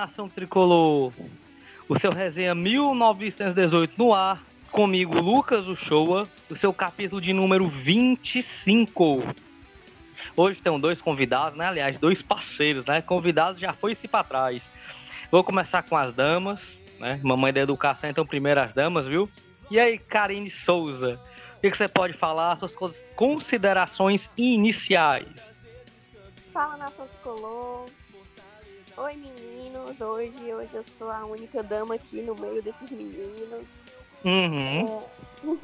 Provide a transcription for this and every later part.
Nação tricolor! O seu resenha 1918 no ar, comigo, Lucas Uchoa, o seu capítulo de número 25. Hoje tem dois convidados, né? Aliás, dois parceiros, né? Convidados já foi se para trás. Vou começar com as damas, né? Mamãe da educação, então primeiro as damas, viu? E aí, Karine Souza, o que, que você pode falar, suas considerações iniciais? Fala, nação tricolor. Oi, meninos. Hoje, hoje eu sou a única dama aqui no meio desses meninos. Uhum. É...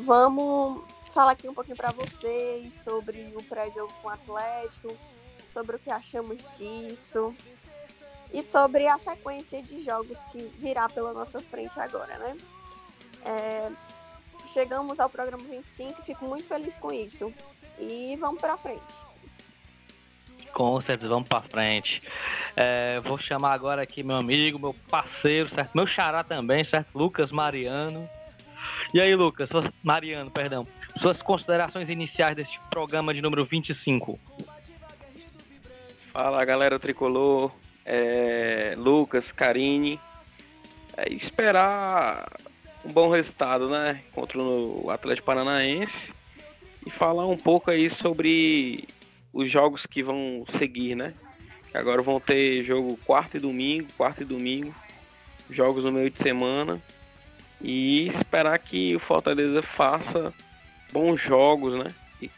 Vamos falar aqui um pouquinho para vocês sobre o pré-jogo com o Atlético, sobre o que achamos disso e sobre a sequência de jogos que virá pela nossa frente agora, né? É... Chegamos ao programa 25 e fico muito feliz com isso. E vamos para frente. Com certeza, vamos para frente. É, vou chamar agora aqui meu amigo, meu parceiro, certo? Meu xará também, certo? Lucas Mariano. E aí, Lucas, Mariano, perdão. Suas considerações iniciais deste programa de número 25. Fala, galera tricolor. É, Lucas, Karine. É, esperar um bom resultado, né? Contra o Atlético Paranaense. E falar um pouco aí sobre os jogos que vão seguir, né? Agora vão ter jogo quarto e domingo, quarto e domingo, jogos no meio de semana e esperar que o Fortaleza faça bons jogos, né? E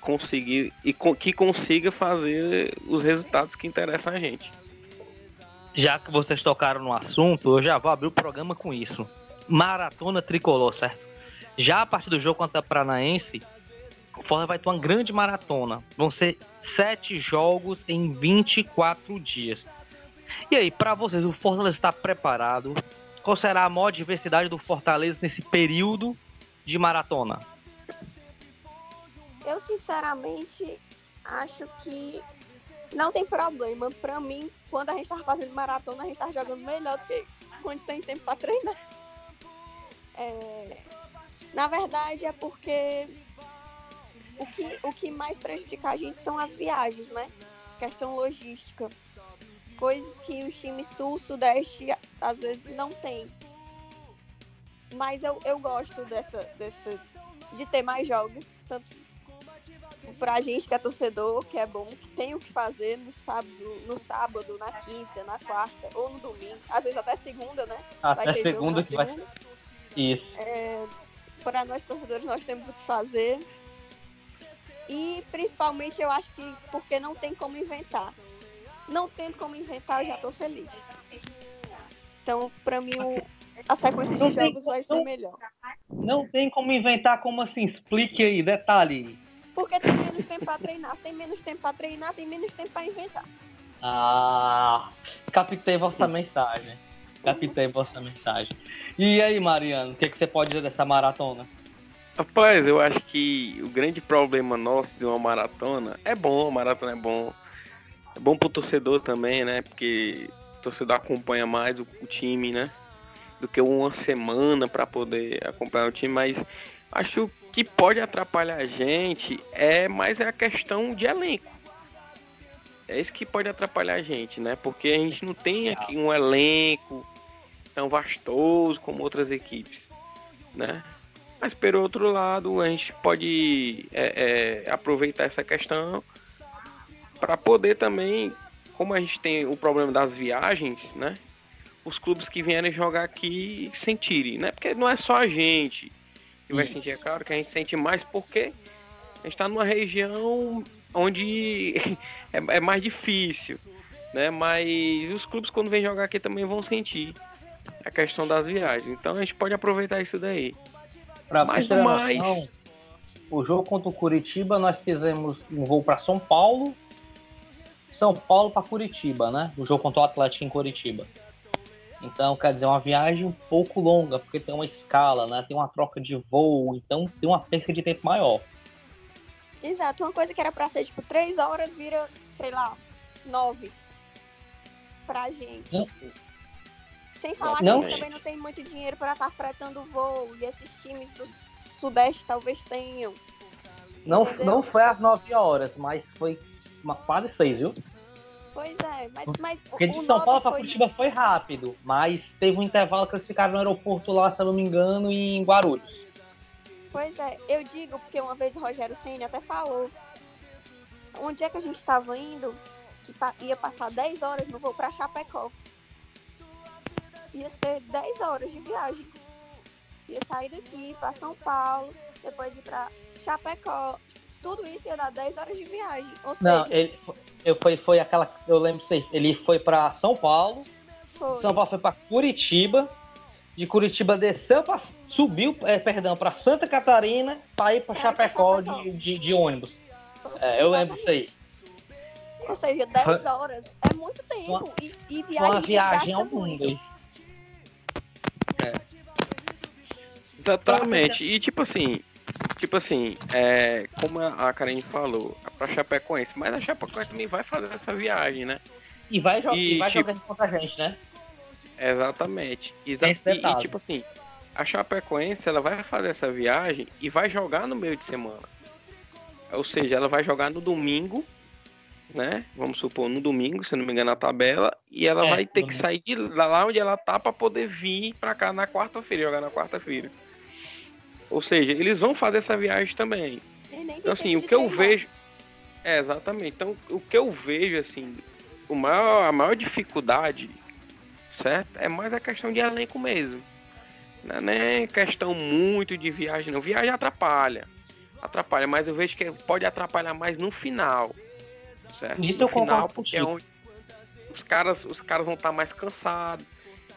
conseguir e que consiga fazer os resultados que interessam a gente. Já que vocês tocaram no assunto, eu já vou abrir o programa com isso. Maratona tricolor, certo? Já a partir do jogo contra a Paranaense, o Fortaleza vai ter uma grande maratona. Vão ser sete jogos em 24 dias. E aí, para vocês, o Fortaleza está preparado? Qual será a maior diversidade do Fortaleza nesse período de maratona? Eu, sinceramente, acho que não tem problema. Para mim, quando a gente está fazendo maratona, a gente está jogando melhor do que quando tem tempo para treinar. É... Na verdade, é porque o que, o que mais prejudica a gente são as viagens, né? Questão logística. Coisas que os times sul-sudeste às vezes não tem. Mas eu, eu gosto dessa, dessa, de ter mais jogos, tanto pra gente que é torcedor, que é bom, que tem o que fazer no sábado, no sábado, na quinta, na quarta, ou no domingo, às vezes até segunda, né? Até vai segunda que segunda. vai. Isso. É, para nós torcedores, nós temos o que fazer. E principalmente eu acho que porque não tem como inventar. Não tendo como inventar, eu já estou feliz. Então, para mim, o, a sequência de jogos vai ser melhor. Não tem como inventar, como assim? Explique aí, detalhe. Porque tem menos tempo para treinar. tem menos tempo para treinar, tem menos tempo para inventar. Ah, captei vossa mensagem. Captei vossa mensagem. E aí, Mariano, o que, que você pode dizer dessa maratona? Rapaz, eu acho que o grande problema nosso de uma maratona é bom, a maratona é bom. É bom pro torcedor também, né? Porque o torcedor acompanha mais o, o time, né? Do que uma semana para poder acompanhar o time, mas acho que o que pode atrapalhar a gente é mais a questão de elenco. É isso que pode atrapalhar a gente, né? Porque a gente não tem aqui um elenco tão vastoso como outras equipes, né? Mas, pelo outro lado, a gente pode é, é, aproveitar essa questão para poder também, como a gente tem o problema das viagens, né? Os clubes que vierem jogar aqui sentirem, né? Porque não é só a gente que vai sentir, é claro que a gente sente mais porque a gente está numa região onde é, é, mais difícil, né? Mas os clubes quando vêm jogar aqui também vão sentir a questão das viagens. Então a gente pode aproveitar isso daí. Para mais mais. O jogo contra o Curitiba, nós fizemos um voo para São Paulo, São Paulo para Curitiba, né? O jogo contra o Atlético em Curitiba. Então, quer dizer, uma viagem um pouco longa, porque tem uma escala, né? Tem uma troca de voo, então tem uma perca de tempo maior. Exato, uma coisa que era para ser tipo três horas vira, sei lá, nove pra gente. Não. Sem falar não, que gente também não tem muito dinheiro para estar tá fretando o voo. E esses times do Sudeste talvez tenham. Não, não foi às 9 horas, mas foi uma, quase 6, viu? Pois é, mas, mas Porque de São Paulo para foi... Curitiba foi rápido, mas teve um intervalo que eles ficaram no aeroporto lá, se eu não me engano, em Guarulhos. Pois é, eu digo porque uma vez o Rogério Senna até falou onde é que a gente estava indo, que ia passar 10 horas no voo para Chapecó. Ia ser 10 horas de viagem. Ia sair daqui para São Paulo, depois ir para Chapecó. Tudo isso ia dar 10 horas de viagem. Ou seja, Não, ele, eu foi, foi aquela. Eu lembro sei, ele foi para São Paulo. Foi. São Paulo foi para Curitiba. De Curitiba desceu para subiu, é, perdão, para Santa Catarina para ir para Chapecó, Chapecó. De, de, de, ônibus. É, eu lembro disso aí. Ou seja, 10 horas é muito tempo. Uma, e, e viagem, uma viagem ao mundo. É. Exatamente. E tipo assim, tipo assim, é, como a Karen falou, é pra Chapecoense, mas a Chapecoense também vai fazer essa viagem, né? E vai, jo e, e vai tipo, jogar contra a gente, né? Exatamente. Exa e, e, tipo assim, a Chapecoense ela vai fazer essa viagem e vai jogar no meio de semana. Ou seja, ela vai jogar no domingo, né? Vamos supor, no domingo, se não me engano, na tabela, e ela é, vai ter que sair de lá onde ela tá para poder vir para cá na quarta-feira, jogar na quarta-feira. Ou seja, eles vão fazer essa viagem também. Então, assim, o que eu vejo. É, exatamente. Então, o que eu vejo, assim, o maior, a maior dificuldade, certo? É mais a questão de elenco mesmo. Não é nem questão muito de viagem, não. Viagem atrapalha. Atrapalha, mas eu vejo que pode atrapalhar mais no final. Certo? Isso no eu final, porque é onde os caras, os caras vão estar mais cansados.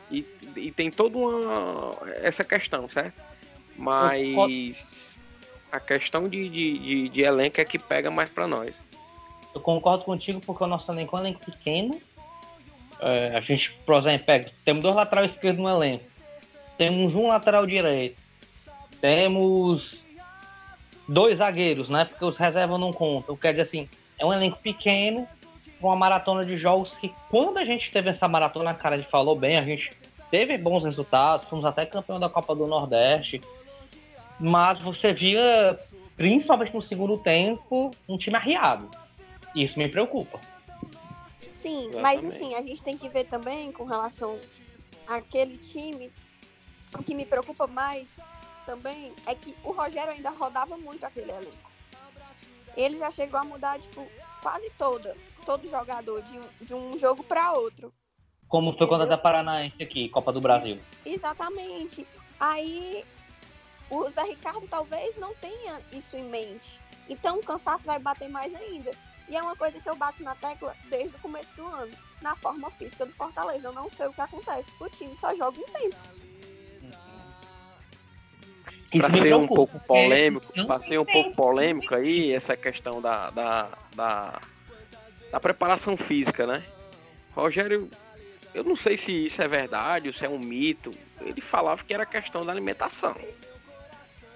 E, e tem toda uma essa questão, certo? Mas a questão de, de, de, de elenco é que pega mais para nós. Eu concordo contigo porque o nosso elenco é um elenco pequeno. É, a gente, por exemplo, pega, temos dois laterais esquerdos no elenco. Temos um lateral direito. Temos dois zagueiros, né? Porque os reservas não contam. Quer dizer assim, é um elenco pequeno, uma maratona de jogos que quando a gente teve essa maratona, a cara de falou bem, a gente teve bons resultados, fomos até campeão da Copa do Nordeste, mas você via, principalmente no segundo tempo, um time arriado. Isso me preocupa. Sim, Exatamente. mas assim, a gente tem que ver também com relação àquele time. O que me preocupa mais também é que o Rogério ainda rodava muito aquele elenco. Ele já chegou a mudar, tipo, quase toda, todo jogador de um, de um jogo para outro. Como foi quando a da Paranaense aqui, Copa do Brasil. Exatamente. Aí o Zé Ricardo talvez não tenha isso em mente. Então o cansaço vai bater mais ainda. E é uma coisa que eu bato na tecla desde o começo do ano. Na forma física do Fortaleza. Eu não sei o que acontece. O time só joga um tempo. Para ser um pouco polêmico, para ser um pouco polêmico aí, essa questão da, da, da, da preparação física, né? Rogério, eu não sei se isso é verdade ou se é um mito. Ele falava que era questão da alimentação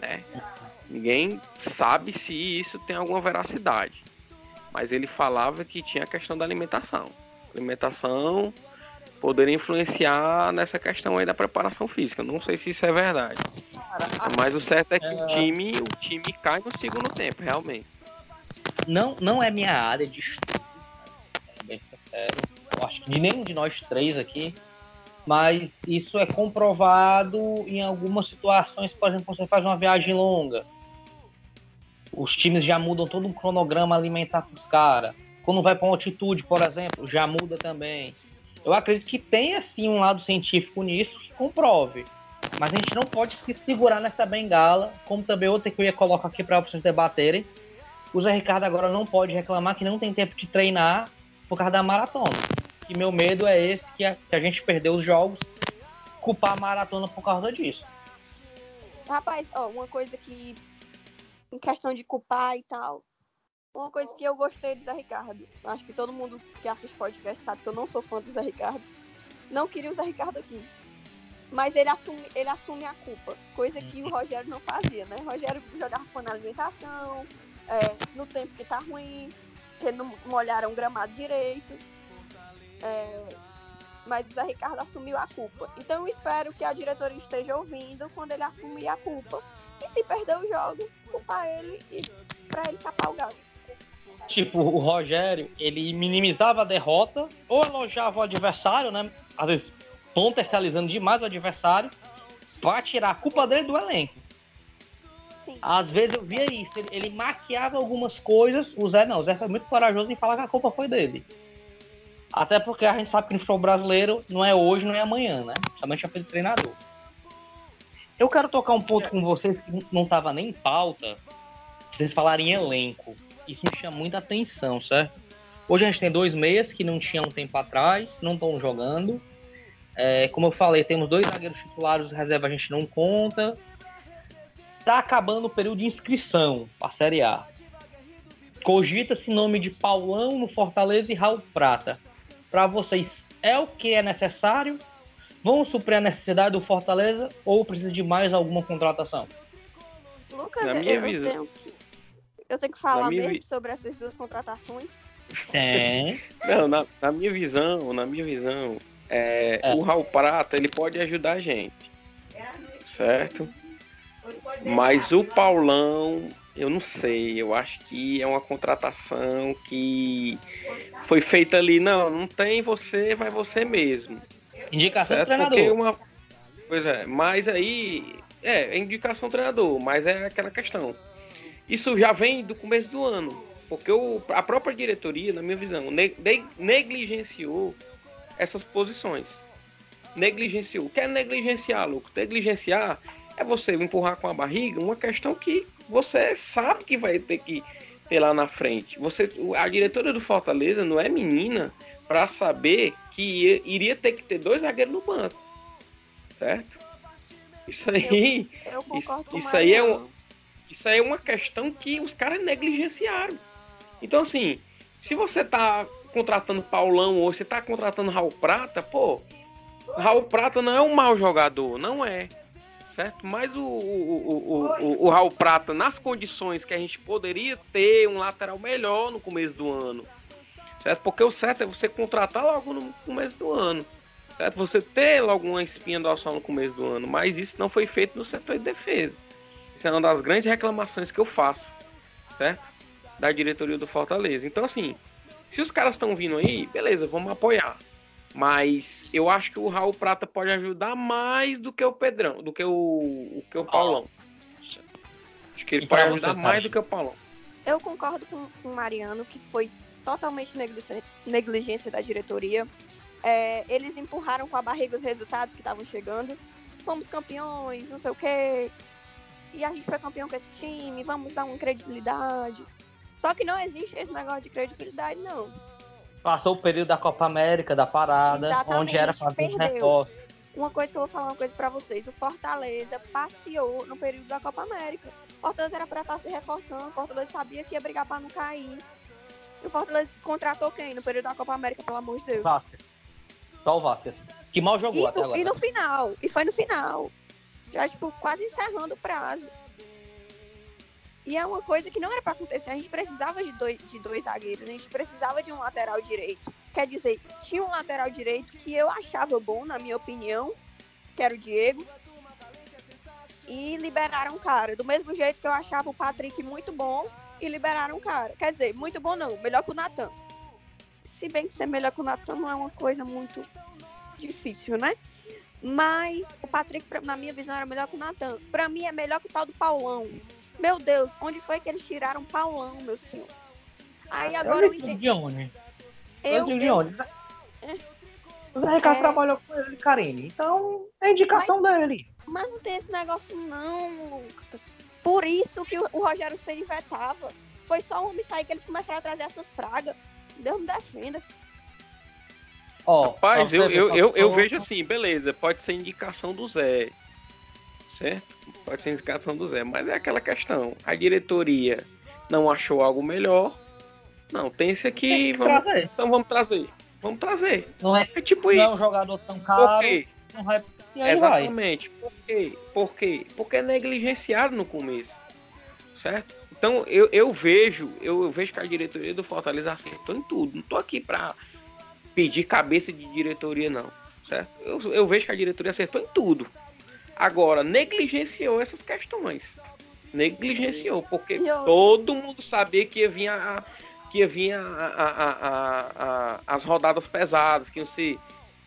né? Ninguém sabe se isso tem alguma veracidade. Mas ele falava que tinha a questão da alimentação. Alimentação poderia influenciar nessa questão aí da preparação física. Não sei se isso é verdade. Mas o certo é que é... o time, o time cai no segundo tempo, realmente. Não, não é minha área de estudo. Bem sincero. Eu acho que de nenhum de nós três aqui mas isso é comprovado em algumas situações, por exemplo, você faz uma viagem longa, os times já mudam todo um cronograma alimentar para os caras. Quando vai para uma altitude, por exemplo, já muda também. Eu acredito que tem assim um lado científico nisso que comprove. Mas a gente não pode se segurar nessa bengala, como também outra que eu ia colocar aqui para vocês debaterem. O Zé Ricardo agora não pode reclamar que não tem tempo de treinar por causa da maratona que meu medo é esse, que a, que a gente perdeu os jogos, culpar a maratona por causa disso. Rapaz, ó, uma coisa que, em questão de culpar e tal, uma coisa que eu gostei do Zé Ricardo, acho que todo mundo que assiste podcast sabe que eu não sou fã do Zé Ricardo, não queria o Zé Ricardo aqui. Mas ele assume, ele assume a culpa, coisa que o Rogério não fazia, né? O Rogério jogava com na alimentação, é, no tempo que tá ruim, que não molharam o gramado direito. É, mas o Zé Ricardo assumiu a culpa. Então eu espero que a diretoria esteja ouvindo quando ele assumir a culpa. E se perder os jogos, culpar ele e para ele tapar o gato. tipo, o Rogério, ele minimizava a derrota ou elogiava o adversário, né? Às vezes potencializando demais o adversário para tirar a culpa dele do elenco. Sim. Às vezes eu via isso, ele, ele maquiava algumas coisas, o Zé não, o Zé foi muito corajoso em falar que a culpa foi dele. Até porque a gente sabe que no futebol brasileiro não é hoje, não é amanhã, né? Somente a de treinador. Eu quero tocar um ponto com vocês que não estava nem em pauta, vocês falarem em elenco. Isso me chama muita atenção, certo? Hoje a gente tem dois meias que não tinham um tempo atrás, não estão jogando. É, como eu falei, temos dois zagueiros titulares, reserva a gente não conta. Tá acabando o período de inscrição para a Série A. Cogita-se nome de Paulão no Fortaleza e Raul Prata. Para vocês, é o que é necessário? Vão suprir a necessidade do Fortaleza ou precisa de mais alguma contratação? Lucas, Na minha eu visão. tenho que, eu tenho que falar mesmo vi- sobre essas duas contratações. Tem. Não, na, na minha visão, na minha visão, é, É. o Raul Prata ele pode ajudar a gente, certo? Mas o Paulão, eu não sei, eu acho que é uma contratação que foi feita ali, não, não tem você, vai você mesmo, Indicação do certo? treinador. Porque uma, pois é, mas aí é, é indicação do treinador, mas é aquela questão. Isso já vem do começo do ano, porque o, a própria diretoria, na minha visão, ne- ne- negligenciou essas posições. Negligenciou. O que é negligenciar, Lucas? Negligenciar é você empurrar com a barriga uma questão que você sabe que vai ter que ter lá na frente. Você, a diretora do Fortaleza não é menina para saber que ia- iria ter que ter dois zagueiros no banco. Certo? Isso aí. Eu concordo com o isso aí é um-. Isso aí é uma questão que os caras negligenciaram. Então, assim, se você tá contratando Paulão ou você tá contratando Raul Prata, pô, Raul Prata não é um mau jogador, não é. Certo? Mas o, o, o, o, o, Raul Prata, nas condições que a gente poderia ter um lateral melhor no começo do ano. Certo? Porque o certo é você contratar logo no começo do ano. Certo? Você ter logo uma espinha dorsal no começo do ano. Mas isso não foi feito no setor de defesa. Isso é uma das grandes reclamações que eu faço, certo? Da diretoria do Fortaleza. Então, assim, se os caras estão vindo aí, beleza, vamos apoiar. Mas eu acho que o Raul Prata pode ajudar mais do que o Pedrão, do que o, o que o Paulão. Acho que ele E pode ajudar mais do que o Paulão. Eu concordo com, com o Mariano, que foi totalmente negligência, negligência da diretoria. É, eles empurraram com a barriga os resultados que estavam chegando. Fomos campeões, não sei o quê. E a gente foi campeão com esse time, vamos dar uma credibilidade. Só que não existe esse negócio de credibilidade, não. Passou o período da Copa América, da parada, Exatamente, onde era fazer perdeu. reforço. Uma coisa que eu vou falar uma coisa pra vocês. O Fortaleza passeou no período da Copa América. O Fortaleza era pra estar se reforçando. O Fortaleza sabia que ia brigar pra não cair. E o Fortaleza contratou quem no período da Copa América, pelo amor de Deus? Vasquez. Só o Vasquez. Que mal E jogou até no, agora. e no final. E foi no final. Já, tipo, quase encerrando o prazo. E é uma coisa que não era pra acontecer. A gente precisava de dois, de dois zagueiros. A gente precisava de um lateral direito. Quer dizer, tinha um lateral direito que eu achava bom, na minha opinião, que era o Diego. E liberaram o cara. Do mesmo jeito que eu achava o Patrick muito bom e liberaram o cara. Quer dizer, muito bom não, melhor que o Natan. Se bem que ser melhor que o Natan não é uma coisa muito difícil, né? Mas o Patrick, na minha visão, era melhor que o Natan. Pra mim, é melhor que o tal do Paulão. Meu Deus, onde foi que eles tiraram o Paulão, meu senhor? Aí agora eu eu entendi. de onde? Eu, Eu, digo de eu, onde? O Zé Ricardo É. trabalhou com ele, Karine. Então, é indicação dele. mas não tem esse negócio, não, Lucas. Por isso que o, o Rogério Ceni vetava. Foi só um homem sair que eles começaram a trazer essas pragas. Deus me defenda. Ó, Rapaz, eu, eu, eu, eu vejo assim, beleza, pode ser indicação do Zé. Certo? Pode ser indicação do Zé, mas é aquela questão. A diretoria não achou algo melhor. Não, tem esse Tem aqui, que vamos, trazer. então vamos trazer. Vamos trazer. Não é, É tipo não é um isso. jogador tão Por caro. quê? Não vai... E aí vai. Exatamente. Por quê? Por quê? Porque é negligenciado no começo. Certo? Então eu, eu vejo, eu, eu vejo que a diretoria do Fortaleza acertou em tudo. Não tô aqui pra pedir cabeça de diretoria, não. Certo? Eu, eu vejo que a diretoria acertou em tudo. Agora, negligenciou essas questões. Negligenciou, porque eu- todo mundo sabia que ia vir a, que ia vir a, a, a, as rodadas pesadas, que iam ser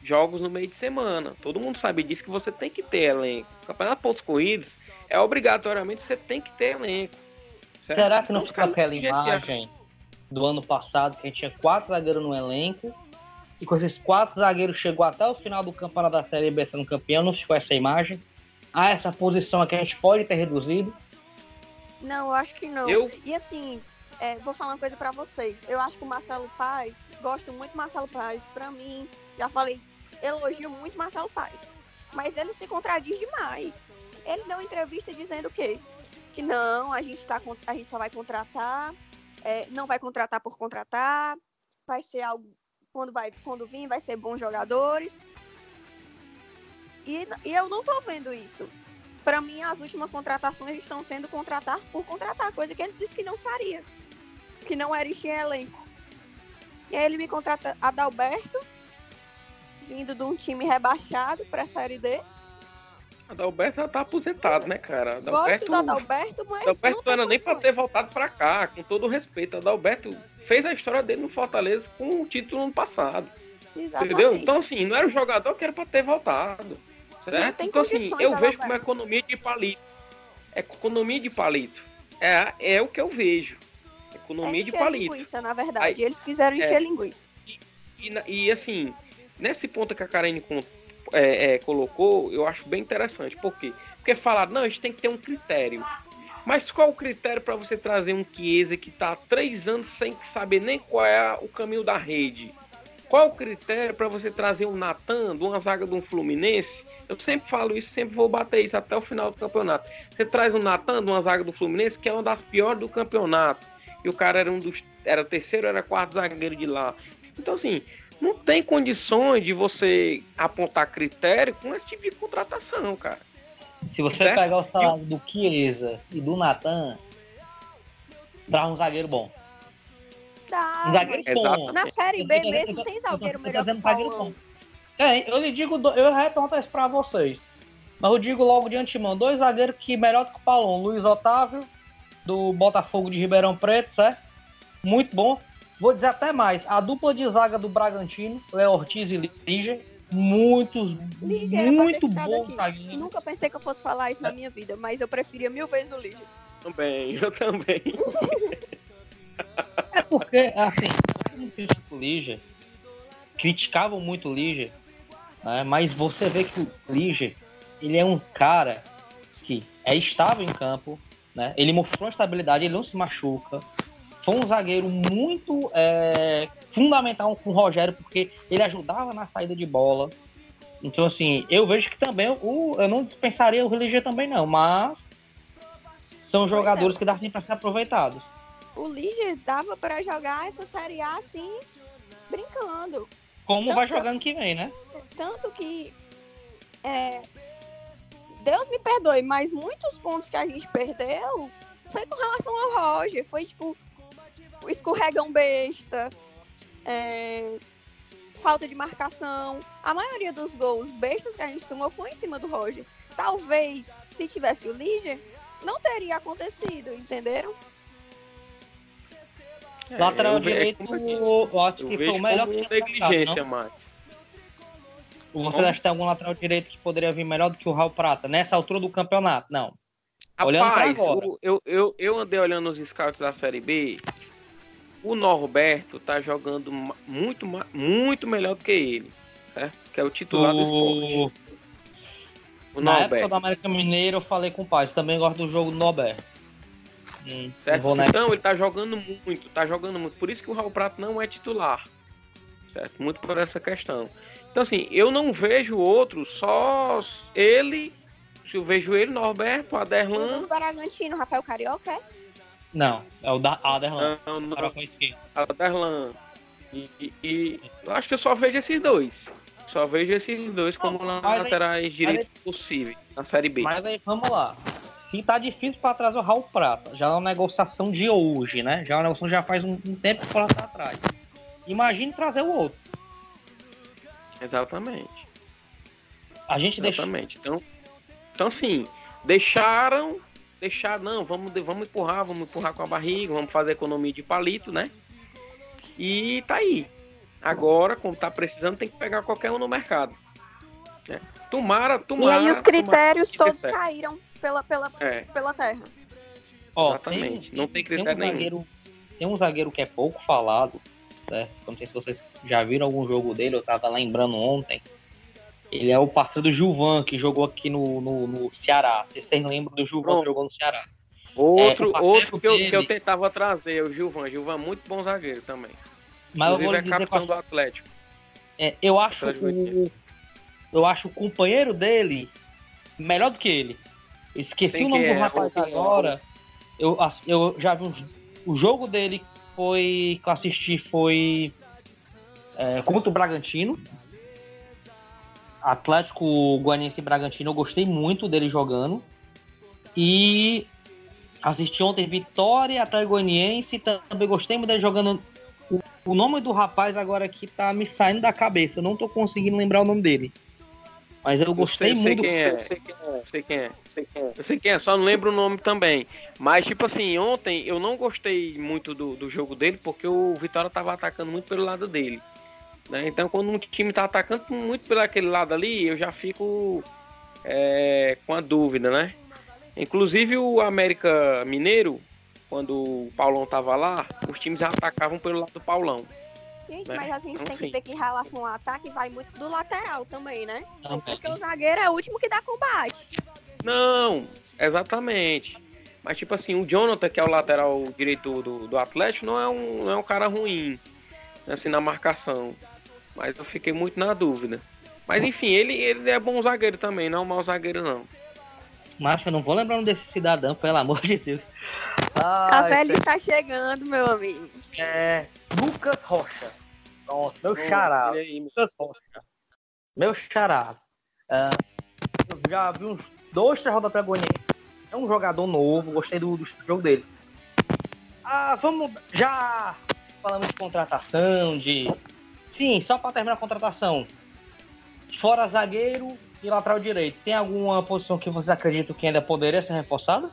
jogos no meio de semana. Todo mundo sabe disso que você tem que ter elenco. Campeonato pontos corridos é obrigatoriamente você tem que ter elenco. Certo? Será que não ficou aquela imagem do ano passado que a gente tinha quatro zagueiros no elenco e com esses quatro zagueiros chegou até o final do campeonato da Série B sendo campeão, não ficou essa imagem? Ah, essa posição aqui a gente pode ter reduzido? Não, eu acho que não. Eu... E assim, é, vou falar uma coisa para vocês. Eu acho que o Marcelo Paz, gosto muito do Marcelo Paz. Para mim, já falei, elogio muito Marcelo Paz. Mas ele se contradiz demais. Ele deu uma entrevista dizendo o quê? Que não, a gente, tá, a gente só vai contratar, é, não vai contratar por contratar, vai ser algo. Quando, vai, quando vir, vai ser bons jogadores. E, e eu não tô vendo isso para mim, as últimas contratações estão sendo contratar por contratar, coisa que ele disse que não faria, que não era encher elenco. E aí ele me contrata Adalberto, vindo de um time rebaixado para a Série D. Adalberto já tá aposentado, né, cara? Adalberto, Gosto do Adalberto, mas. Adalberto não, não era nem para ter voltado para cá, com todo o respeito. Adalberto fez a história dele no Fortaleza com o título no passado. Exatamente. Entendeu? Então, assim, não era o jogador que era para ter voltado. Certo? Então, assim, eu vejo como economia de palito. Economia de palito. É, é o que eu vejo. Economia é de palito. linguiça, na verdade. Aí, Eles quiseram encher é, linguiça. E, e, e, assim, nesse ponto que a Karine é, é, colocou, eu acho bem interessante. Por quê? Porque falaram, não, a gente tem que ter um critério. Mas qual o critério para você trazer um Chiesa que está há três anos sem saber nem qual é o caminho da rede? Qual o critério para você trazer um Natan de uma zaga de um Fluminense? Eu sempre falo isso, sempre vou bater isso até o final do campeonato. Você traz um Natan de uma zaga do Fluminense, que é uma das piores do campeonato. E o cara era um dos. Era terceiro, era quarto zagueiro de lá. Então, assim, não tem condições de você apontar critério com esse tipo de contratação, cara. Se você certo? pegar o salário do Chiesa e do Natan, dá um zagueiro bom. Dá. Zagueiro bom. Na Série B mesmo tem zagueiro melhor que o Paulão. É, eu lhe digo, eu retorno isso pra vocês. Mas eu digo logo de antemão, dois zagueiros que melhor do que o Paulão. Luiz Otávio, do Botafogo de Ribeirão Preto, certo? Muito bom. Vou dizer até mais, a dupla de zaga do Bragantino, Léo Ortiz e Lígia, muitos, muito bom. Nunca pensei que eu fosse falar isso na minha vida, mas eu preferia mil vezes o Lígia. Também, eu também. É porque, assim, eu critico o Liger, criticavam muito o Liger, né? mas você vê que o Liger, ele é um cara que é estável em campo, né? ele mostrou estabilidade, ele não se machuca, foi um zagueiro muito é, fundamental com o Rogério, porque ele ajudava na saída de bola. Então, assim, eu vejo que também o, eu não dispensaria o Liger também, não, mas são jogadores que dá sempre para ser aproveitados o Liger dava para jogar essa Série A assim, brincando. Como tanto vai jogando que vem, né? Tanto que. É, Deus me perdoe, mas muitos pontos que a gente perdeu foi com relação ao Roger. Foi tipo o escorregão besta, é, falta de marcação. A maioria dos gols bestas que a gente tomou foi em cima do Roger. Talvez, se tivesse o Liger, não teria acontecido, entenderam? É, lateral direito, eu, eu acho que foi o melhor que negligência, Max. Você acha que tem algum lateral direito que poderia vir melhor do que o Raul Prata nessa altura do campeonato? Não. Rapaz, o, eu, eu, eu andei olhando os scouts da Série B. O Norberto tá jogando muito, muito melhor do que ele, certo? Que é o titular o... do esporte. O Na Norberto. época do América Mineiro, eu falei com o pai. Também gosto do jogo do Norberto. Hum, certo? Então ele tá jogando muito, tá jogando muito. Por isso que o Raul Prato não é titular. Certo? Muito por essa questão. Então, assim, eu não vejo outro, só ele. Se eu vejo ele, Norberto, Aderlan. O Bragantino, Rafael Carioca, é? Não, é o da Aderlan. Não, não. Aderlan. E, e, e eu acho que eu só vejo esses dois. Só vejo esses dois como não, laterais direitos possíveis na Série B. Mas aí, vamos lá se tá difícil para trazer o Raul Prata, já é uma negociação de hoje, né? Já é uma negociação já faz um, um tempo para estar atrás. Imagine trazer o outro. Exatamente. A gente Exatamente. Deixa... Então, então sim, deixaram, deixaram, não, vamos, vamos empurrar, vamos empurrar com a barriga, vamos fazer economia de palito, né? E tá aí. Agora, como tá precisando, tem que pegar qualquer um no mercado. Né? Tomara, tomara. E aí os critérios todos caíram pela, pela, É, pela terra. Ó, Exatamente. Não tem tem critério um nenhum. zagueiro, tem um zagueiro que é pouco falado, certo? Não sei se vocês já viram algum jogo dele, eu tava lembrando ontem. Ele é o parceiro do Gilvan, que jogou aqui no, no, no Ceará. Vocês lembram do Gilvan Pronto. que jogou no Ceará? outro É, outro que eu, que eu tentava trazer, o Gilvan. Gilvan é muito bom zagueiro também. Mas eu vou é dizer capitão qual- do Atlético. é, eu acho Atlético o, eu acho o companheiro dele melhor do que ele. Esqueci o nome que do é? rapaz Quem é? agora. Eu, eu já vi uns- o jogo dele foi que eu assisti foi é, contra o Bragantino. Atlético Goianiense e Bragantino, eu gostei muito dele jogando. E assisti ontem Vitória, Atlético Goianiense, também gostei muito dele jogando. O, o nome do rapaz agora aqui tá me saindo da cabeça, eu não tô conseguindo lembrar o nome dele. Mas eu gostei eu sei muito. quem é, eu sei quem é, eu sei quem é, eu sei quem é. Eu sei quem é, só não lembro o nome também. Mas, tipo assim, ontem eu não gostei muito do, do jogo dele, porque o Vitória tava atacando muito pelo lado dele. né? Então, quando um time tá atacando muito pelo aquele lado ali, eu já fico é, com a dúvida, né? Inclusive o América Mineiro, quando o Paulão tava lá, os times atacavam pelo lado do Paulão. Gente, É, mas a gente tem que ver que em relação ao ataque vai muito do lateral também, né? Também. Porque o zagueiro é o último que dá combate. Não, exatamente. Mas, tipo assim, o Jonathan, que é o lateral direito do, do Atlético, não é, um, não é um cara ruim, assim, na marcação. Mas eu fiquei muito na dúvida. Mas, enfim, ele, ele é bom zagueiro também, não é um mau zagueiro, não. Macho, eu não vou lembrar desse cidadão, pelo amor de Deus. A Ah, velha está chegando, meu amigo. É Lucas Rocha. Nossa, meu xará. aí, Lucas Rocha. Meu xará. Ah, eu já vi uns dois, três rodas Goianiense. É um jogador novo, gostei do, do jogo deles. Ah, vamos. Já falamos de contratação, de. Sim, só para terminar a contratação. Fora zagueiro e lateral direito, tem alguma posição que vocês acreditam que ainda poderia ser reforçada?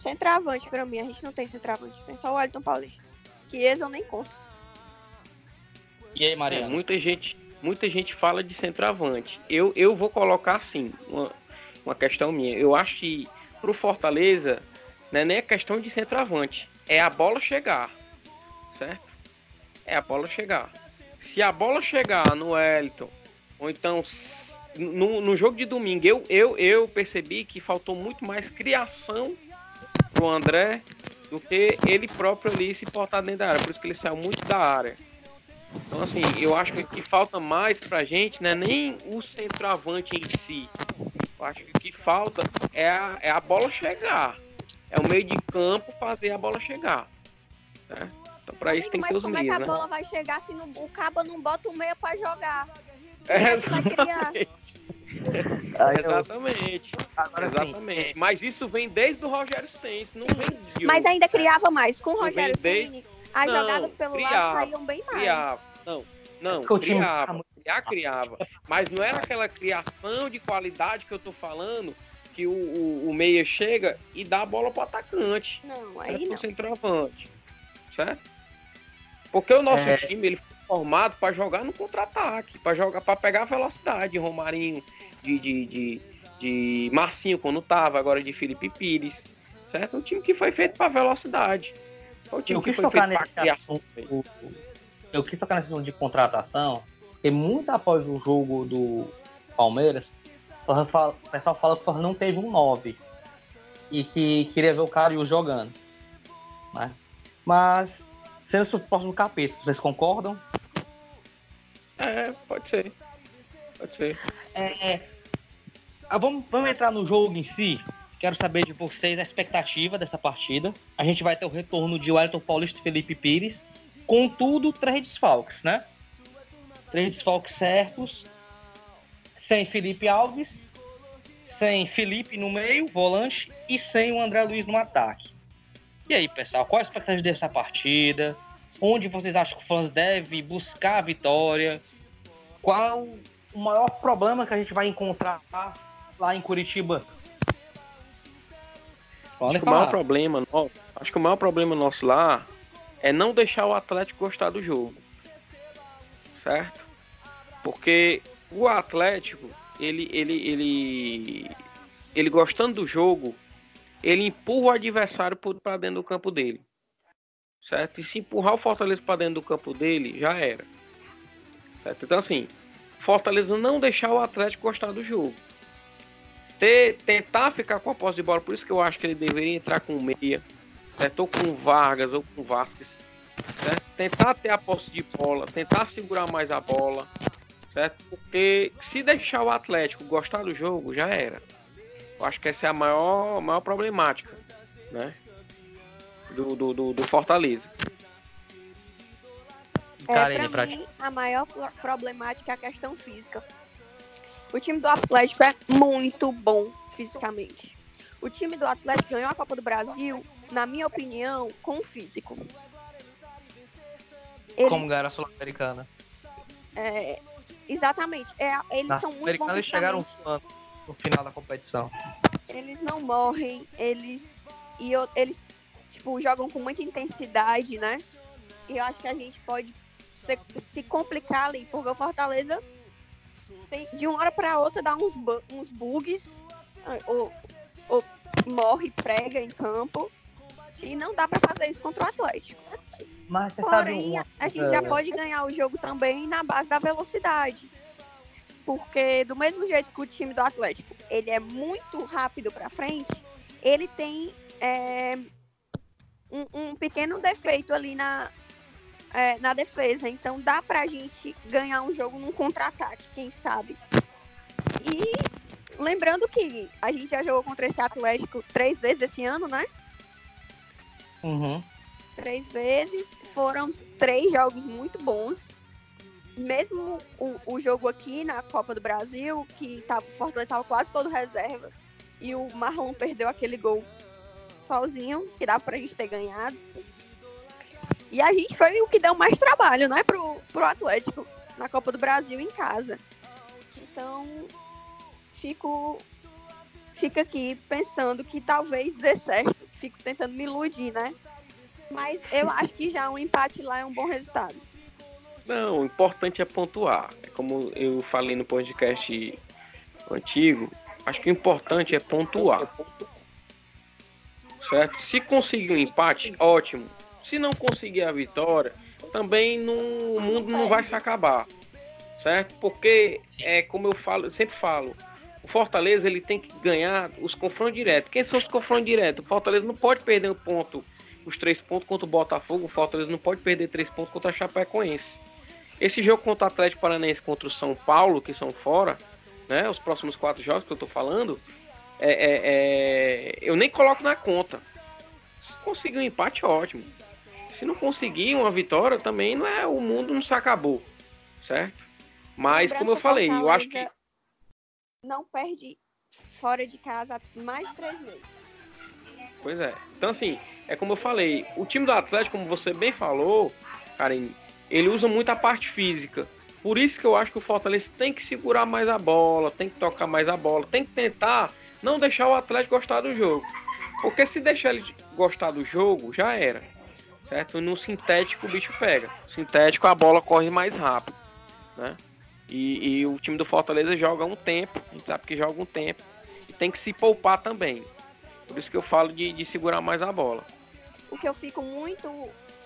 Centroavante pra mim, a gente não tem centroavante. Tem só o Wellington Paulista. Que esse eu nem conto. E aí, É, Mariana? muita gente, muita gente fala de centroavante. Eu, eu vou colocar assim, uma, uma questão minha. Eu acho que pro Fortaleza não é nem a questão de centroavante, é a bola chegar, certo? É a bola chegar. Se a bola chegar no Wellington, ou então no, no jogo de domingo, eu, eu, eu percebi que faltou muito mais criação pro André do que ele próprio ali se portar dentro da área. Por isso que ele saiu muito da área. Então, assim, eu acho que o que falta mais pra gente não é nem o centroavante em si. Eu acho que o que falta é a, é a bola chegar. É o meio de campo fazer a bola chegar. né? Então, pra isso tem que mas ter os como é que meios, a né? bola vai chegar se não- o cabo não bota o meia pra jogar? É, Como criar? Exatamente. Agora sim, Exatamente. Mas isso vem desde o Rogério Sense, não vem de Mas ainda criava mais. Com o Rogério Ceni, as Não, jogadas pelo lado criava, saíam bem mais. criava. Não, não, criava. Já criava. Mas não era aquela criação de qualidade que eu tô falando, que o, o, o meia chega e dá a bola pro atacante. Não, aí não. centroavante. Certo? Porque o nosso É. time ele foi formado para jogar no contra-ataque, para jogar, para pegar a velocidade de Romarinho, de, de, de, de Marcinho quando tava, agora de Felipe Pires. Certo? Um time que foi feito para velocidade. Foi um time Eu que foi feito para criação. assunto. Eu quis tocar nesse assunto de contratação, porque muito após o jogo do Palmeiras, o pessoal fala- que o não teve um 9 e que queria ver o Carius jogando. Né? Mas, sendo o próximo capítulo, vocês concordam? É, pode ser. Pode ser. É, ah, vamos, vamos entrar no jogo em si. Quero saber de vocês a expectativa dessa partida. A gente vai ter o retorno de Wellington Paulista e Felipe Pires. Contudo, três desfalques, né? Três desfalques certos. Sem Felipe Alves. Sem Felipe no meio, volante. E sem o André Luiz no ataque. E aí, pessoal, qual a expectativa dessa partida? Onde vocês acham que o Fãs deve buscar a vitória? Qual o maior problema que a gente vai encontrar lá em Curitiba? Podem Acho que o maior problema nosso, acho que o maior problema nosso lá é não deixar o Atlético gostar do jogo. Certo? Porque o Atlético, ele, ele, ele, ele gostando do jogo, ele empurra o adversário para dentro do campo dele. Certo? E se empurrar o Fortaleza para dentro do campo dele, já era. Certo? Então, assim, Fortaleza não deixar o Atlético gostar do jogo. Ter, tentar ficar com a posse de bola, por isso que eu acho que ele deveria entrar com meia, certo? ou com Vargas, ou com Vasquez. Tentar ter a posse de bola, tentar segurar mais a bola, certo? Porque se deixar o Atlético gostar do jogo, já era. Eu acho que essa é a maior, maior problemática, né? Do, do, do, do Fortaleza. É, pra mim, a maior problemática é a questão física. O time do Atlético é muito bom fisicamente. O time do Atlético ganhou a Copa do Brasil, na minha opinião, com o físico. Eles... Como ganhar a Sul-Americana. É, exatamente. É, eles na são muito bons. Eles chegaram no final da competição. Eles não morrem, eles. E eu, eles, tipo, jogam com muita intensidade, né? E eu acho que a gente pode se, se complicar ali, porque o Fortaleza tem, de uma hora para outra dá uns, bu uns bugs, ou, ou morre, prega em campo. E não dá para fazer isso contra o Atlético. Mas você Porém, sabe a gente já pode ganhar o jogo também na base da velocidade. Porque do mesmo jeito que o time do Atlético, ele é muito rápido para frente, ele tem é, um, um, pequeno defeito ali na, é, na defesa. Então dá pra gente ganhar um jogo num contra-ataque, quem sabe. E lembrando que a gente já jogou contra esse Atlético três vezes esse ano, né? Uhum. Três vezes. Foram três jogos muito bons. Mesmo o, o jogo aqui na Copa do Brasil, que tava, o Fortaleza estava quase todo reserva, e o Marlon perdeu aquele gol sozinho, que dava pra gente ter ganhado. E a gente foi o que deu mais trabalho, né, pro, pro Atlético na Copa do Brasil em casa. Então, fico fica aqui pensando que talvez dê certo. Fico tentando me iludir, né? Mas eu acho que já um empate lá é um bom resultado. Não, o importante é pontuar. É como eu falei no podcast antigo, acho que o importante é pontuar. Certo? Se conseguir um empate, ótimo. Se não conseguir a vitória, também não, o mundo não vai se acabar, certo? Porque é como eu falo, eu sempre falo, o Fortaleza ele tem que ganhar os confrontos diretos. Quem são os confrontos diretos? O Fortaleza não pode perder um ponto, os três pontos contra o Botafogo. O Fortaleza não pode perder três pontos contra a Chapecoense. Esse jogo contra o Atlético Paranaense contra o São Paulo, que são fora, né? Os próximos quatro jogos que eu tô falando, é, é, é, eu nem coloco na conta. Se conseguir um empate, ótimo. Se não conseguir uma vitória, também não é o mundo não se acabou, certo? Mas como eu falei, eu acho que não perde fora de casa mais três meses. Pois é. Então assim, é como eu falei, o time do Atlético, como você bem falou, Karen, ele usa muito a parte física. Por isso que eu acho que o Fortaleza tem que segurar mais a bola, tem que tocar mais a bola, tem que tentar não deixar o Atlético gostar do jogo. Porque se deixar ele gostar do jogo, já era certo? No sintético o bicho pega. Sintético a bola corre mais rápido, né? E, e, o time do Fortaleza joga um tempo, a gente sabe que joga um tempo, e tem que se poupar também. Por isso que eu falo de, de segurar mais a bola. O que eu fico muito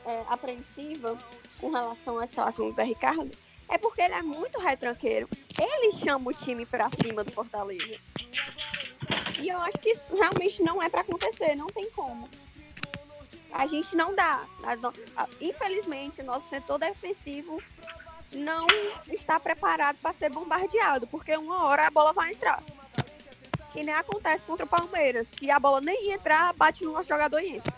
é, apreensiva com relação à situação do Zé Ricardo é porque ele é muito retranqueiro. Ele chama o time para cima do Fortaleza. E eu acho que isso realmente não é para acontecer, não tem como a gente não dá. Infelizmente, o nosso setor defensivo não está preparado para ser bombardeado, porque uma hora a bola vai entrar. Que nem acontece contra o Palmeiras, que a bola nem ia entrar, bate no nosso jogador e entra.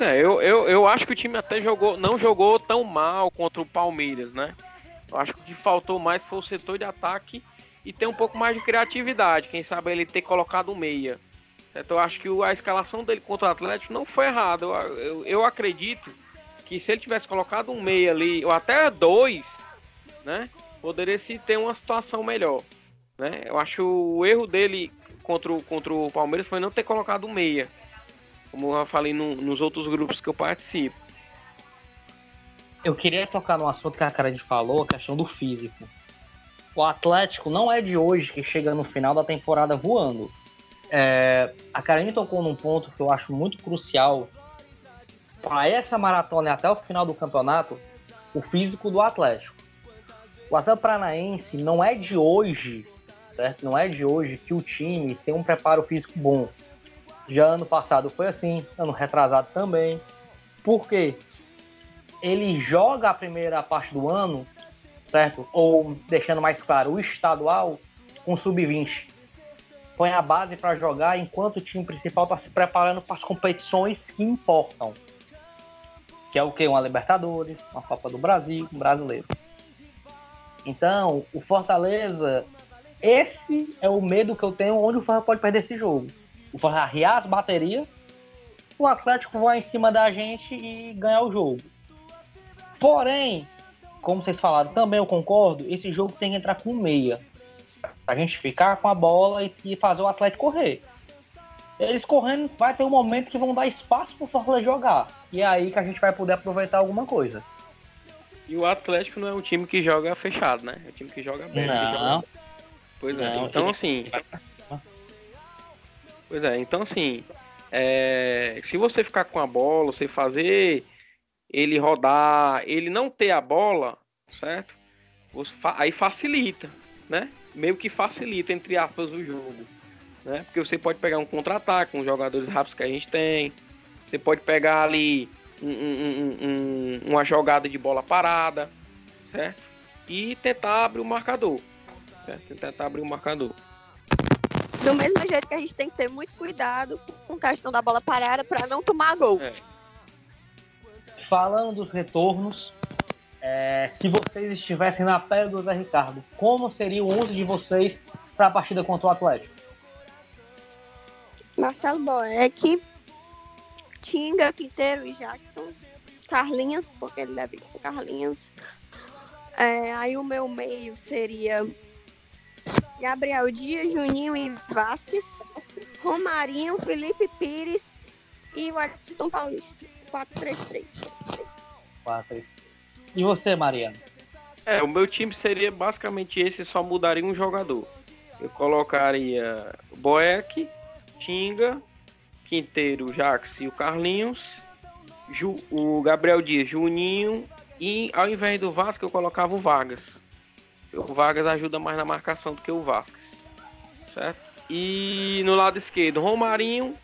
É, eu, eu, eu acho que o time até jogou, não jogou tão mal contra o Palmeiras, né? Eu acho que o que faltou mais foi o setor de ataque e ter um pouco mais de criatividade. Quem sabe ele ter colocado um meia. Então eu acho que a escalação dele contra o Atlético não foi errada. Eu, eu, eu, acredito que se ele tivesse colocado um meia ali, ou até dois, né? Poderia se ter uma situação melhor. Né? Eu acho o erro dele contra o, contra o Palmeiras foi não ter colocado um meia. Como eu falei no, nos outros grupos que eu participo. eu queria tocar no assunto que a cara de falou, a questão do físico. O Atlético não é de hoje que chega no final da temporada voando. É, a Karine tocou num ponto que eu acho muito crucial para essa maratona e até o final do campeonato, o físico do Atlético. O Atlético Paranaense não é de hoje, certo? Não é de hoje que o time tem um preparo físico bom. Já ano passado foi assim, ano retrasado também. Por quê? Ele joga a primeira parte do ano, certo? Ou deixando mais claro, o estadual com sub-20. Põe a base para jogar enquanto o time principal está se preparando para as competições que importam que é o que? Uma Libertadores, uma Copa do Brasil, um brasileiro. Então, o Fortaleza, esse é o medo que eu tenho onde o Fortaleza pode perder esse jogo. O Fortaleza arriar as baterias, o Atlético vai em cima da gente e ganhar o jogo. Porém, como vocês falaram, também eu concordo, esse jogo tem que entrar com meia. Pra gente ficar com a bola e fazer o Atlético correr. Eles correndo, vai ter um momento que vão dar espaço pro Fortaleza jogar. E é aí que a gente vai poder aproveitar alguma coisa. E o Atlético não é um time que joga fechado, né? É um time que joga bem. Não. Joga... Pois é. Não, então, assim. Pois é, então, assim. É... Se você ficar com a bola, você fazer ele rodar, ele não ter a bola, certo? Aí facilita, né? Meio que facilita, entre aspas, o jogo. Né? Porque você pode pegar um contra-ataque com os jogadores rápidos que a gente tem você pode pegar ali um, um, um, uma jogada de bola parada, certo? E tentar abrir o marcador, certo? Tentar abrir o marcador. Do mesmo jeito que a gente tem que ter muito cuidado com a questão da bola parada para não tomar gol. É. Falando dos retornos, é, se vocês estivessem na pele do Zé Ricardo, como seria o uso de vocês para a partida contra o Atlético? Marcelo Boeck, Tinga, Quinteiro e Jackson. Carlinhos, porque ele deve ser Carlinhos. É, aí o meu meio seria Gabriel Dias, Juninho e Vasquez. Romarinho, Felipe Pires e o Ayrton Paulista. 4-3-3. 4 E você, Mariana? É, o meu time seria basicamente esse, só mudaria um jogador. Eu colocaria Boeck, Tinga, Quinteiro, Jax e o Carlinhos, Ju, o Gabriel Dias, Juninho e ao invés do Vasco eu colocava o Vargas. O Vargas ajuda mais na marcação do que o Vasquez, certo? E no lado esquerdo, Romarinho,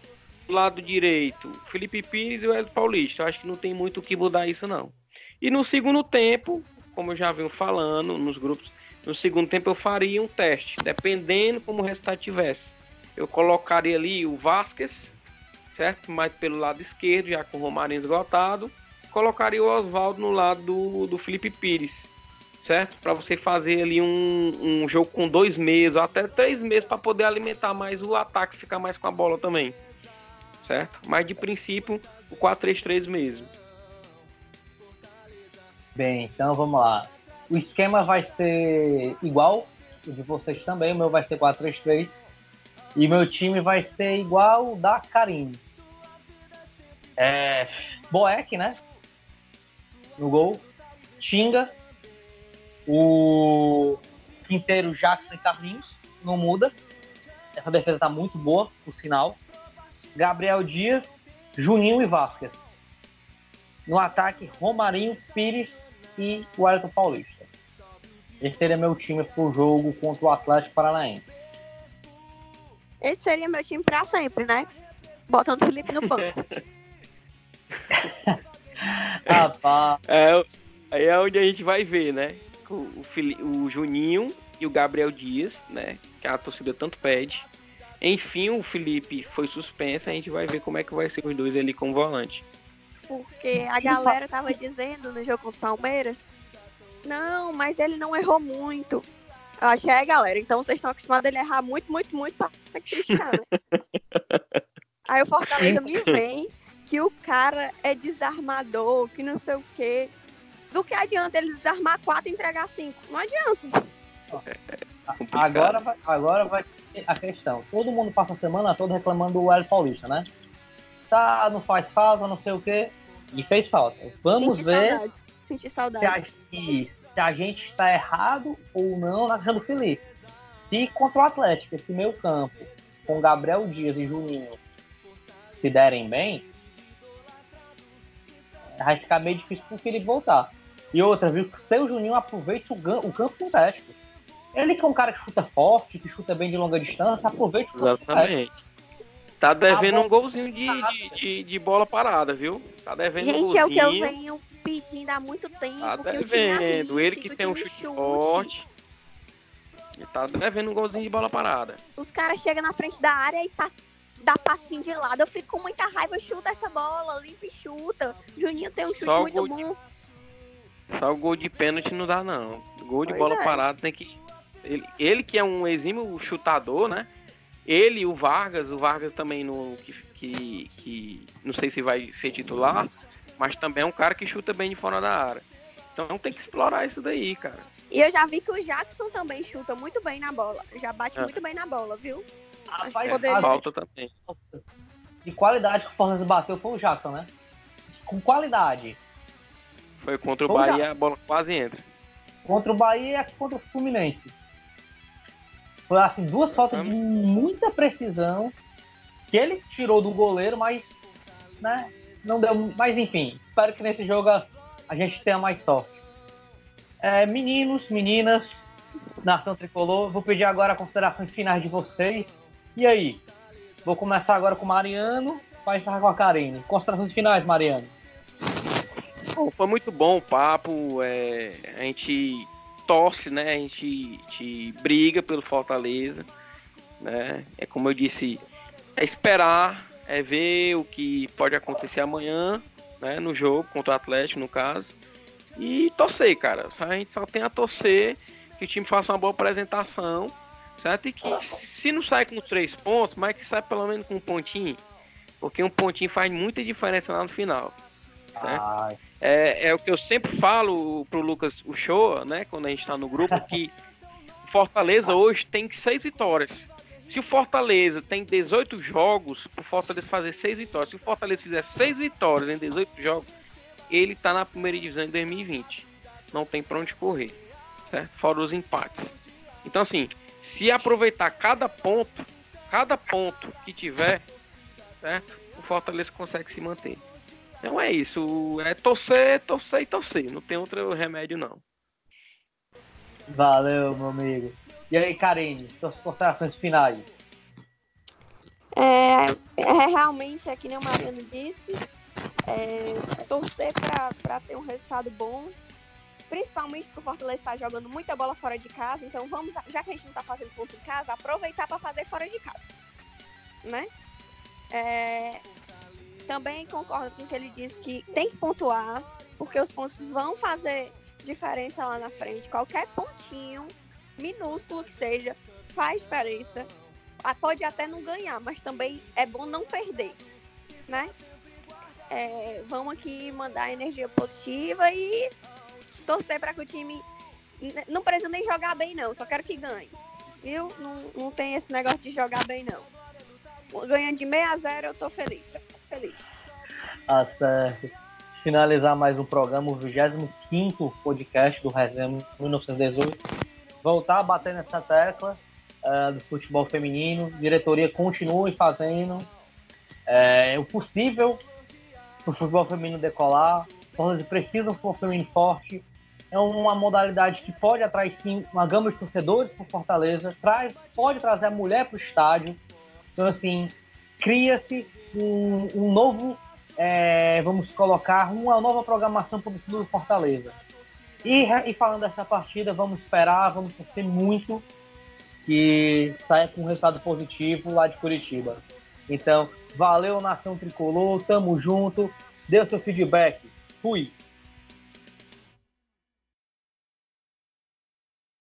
do lado direito, Felipe Pires e o Paulista. Acho que não tem muito o que mudar isso não. E no segundo tempo, como eu já venho falando nos grupos, no segundo tempo eu faria um teste, dependendo como o resultado tivesse. Eu colocaria ali o Vasquez certo? Mais pelo lado esquerdo, já com o Romarinho esgotado. Colocaria o Oswaldo no lado do, do Felipe Pires, certo? Para você fazer ali um, um jogo com dois meses, até três meses, para poder alimentar mais o ataque, ficar mais com a bola também, certo? Mas de princípio, o 4-3-3 mesmo. Bem, então vamos lá. O esquema vai ser igual, o de vocês também, o meu vai ser 4-3-3. E meu time vai ser igual o da Karine. É, Boeck, né? No gol. Tinga. O Quinteiro, Jackson e Carlinhos. Não muda. Essa defesa tá muito boa, por sinal. Gabriel Dias, Juninho e Vasquez. No ataque, Romarinho, Pires e o Wellington Paulista. Esse seria meu time pro jogo contra o Atlético Paranaense. Esse seria meu time pra sempre, né? Botando o Felipe no banco. Rapaz. É, aí é onde a gente vai ver, né? O, o, o Juninho e o Gabriel Dias, né? Que a torcida tanto pede. Enfim, o Felipe foi suspenso, a gente vai ver como é que vai ser os dois ali com o volante. Porque a galera tava dizendo no jogo contra o Palmeiras, não, mas ele não errou muito. Eu achei, é, galera, então vocês estão acostumados a ele errar muito, muito, muito pra criticar, né? Aí o Fortaleza me vem que o cara é desarmador, que não sei o quê. Do que adianta ele desarmar quatro e entregar cinco? Não adianta. agora, vai, agora vai a questão. Todo mundo passa a semana toda reclamando do Hélio Paulista, né? Tá, não faz falta, não sei o quê. E fez falta. Vamos ver. Saudades. Senti se a, se, a gente está errado ou não na questão do Felipe. Se contra o Atlético, esse meio campo, com Gabriel Dias e Juninho, se derem bem, vai ficar meio difícil pro Felipe voltar. E outra, viu? Que o seu Juninho aproveite o, o campo sintético. Ele que é um cara que chuta forte, que chuta bem de longa distância, aproveite o campo. Exatamente. Tá devendo Ah, um golzinho de, de, de, de bola parada, viu? Tá devendo um Gente, é o que eu golzinho. venho pedindo há muito tempo. Tá que o time devendo. Ele arrisque, que tem um chute chute. forte. Ele tá devendo um golzinho de bola parada. Os caras chegam na frente da área e pa- dá passinho de lado. Eu fico com muita raiva, chuta essa bola, limpa e chuta. Juninho tem um chute Só muito gol de- bom. Só o gol de pênalti não dá, não. Gol de Pois bola é. parada tem que. Ele, ele que é um exímio chutador, né? Ele e o Vargas, o Vargas também no. Que, que, que não sei se vai ser titular, mas também é um cara que chuta bem de fora da área. Então tem que explorar isso daí, cara. E eu já vi que o Jackson também chuta muito bem na bola. Já bate É. muito bem na bola, viu? Rapaz, É, poderia- falta também. de qualidade que o Fortaleza bateu foi o Jackson, né? Com qualidade. Foi contra o Vamos Bahia, a bola quase entra. Contra o Bahia e contra o Fluminense. Foi assim, duas faltas de muita precisão que ele tirou do goleiro, mas né, não deu. Mas enfim, espero que nesse jogo a, gente tenha mais sorte. É, meninos, meninas, nação tricolor, vou pedir agora considerações finais de vocês. E aí? Vou começar agora com o Mariano, vai estar com a Karine. Considerações finais, Mariano. Bom, foi muito bom o papo. é, a gente torce, né? A gente, a gente briga pelo Fortaleza. Né? É como eu disse, é esperar, é ver o que pode acontecer amanhã, né? No jogo contra o Atlético, no caso. E torcer, cara. A gente só tem a torcer que o time faça uma boa apresentação, certo? E que se não sai com três pontos, mas que sai pelo menos com um pontinho. Porque um pontinho faz muita diferença lá no final. Certo? Ai, É, é o que eu sempre falo pro Lucas o show, né? Quando a gente tá no grupo, que o Fortaleza hoje tem seis vitórias. Se o Fortaleza tem 18 jogos, o Fortaleza fazer seis vitórias. Se o Fortaleza fizer seis vitórias em 18 jogos, ele tá na primeira divisão em 2020. Não tem pra onde correr. Certo? Fora os empates. Então, assim, se aproveitar cada ponto, cada ponto que tiver, certo? O Fortaleza consegue se manter. Então é isso. É torcer, torcer e torcer. Não tem outro remédio, não. valeu, meu amigo. E aí, Karine, suas considerações finais. É, é realmente, é que nem o Mariano disse, é, torcer para ter um resultado bom, principalmente porque o Fortaleza está jogando muita bola fora de casa, então vamos, já que a gente não está fazendo ponto em casa, aproveitar para fazer fora de casa, né? É, também concordo com o que ele disse que tem que pontuar, porque os pontos vão fazer diferença lá na frente, qualquer pontinho, minúsculo que seja, faz diferença ah, pode até não ganhar, mas também é bom não perder, né? É, vamos aqui mandar energia positiva e torcer para que o time não precisa nem jogar bem não, só quero que ganhe, viu? Não, não tem esse negócio de jogar bem não. Ganhando de 6 a 0 eu tô feliz, feliz. Tá certo. Finalizar mais um programa, o 25 podcast do Resenha 1918. Voltar a bater nessa tecla eh, do futebol feminino. Diretoria continue fazendo eh, o possível para o futebol feminino decolar. Nós precisa de um futebol feminino forte. É uma modalidade que pode atrair sim uma gama de torcedores para Fortaleza, traz, pode trazer a mulher para o estádio. Então, assim, cria-se um, um novo é, vamos colocar uma nova programação para o futuro Fortaleza. E, e falando dessa partida, vamos esperar, vamos torcer muito que saia com um resultado positivo lá de Curitiba. Então, valeu, Nação Tricolor, tamo junto, dê o seu feedback. Fui!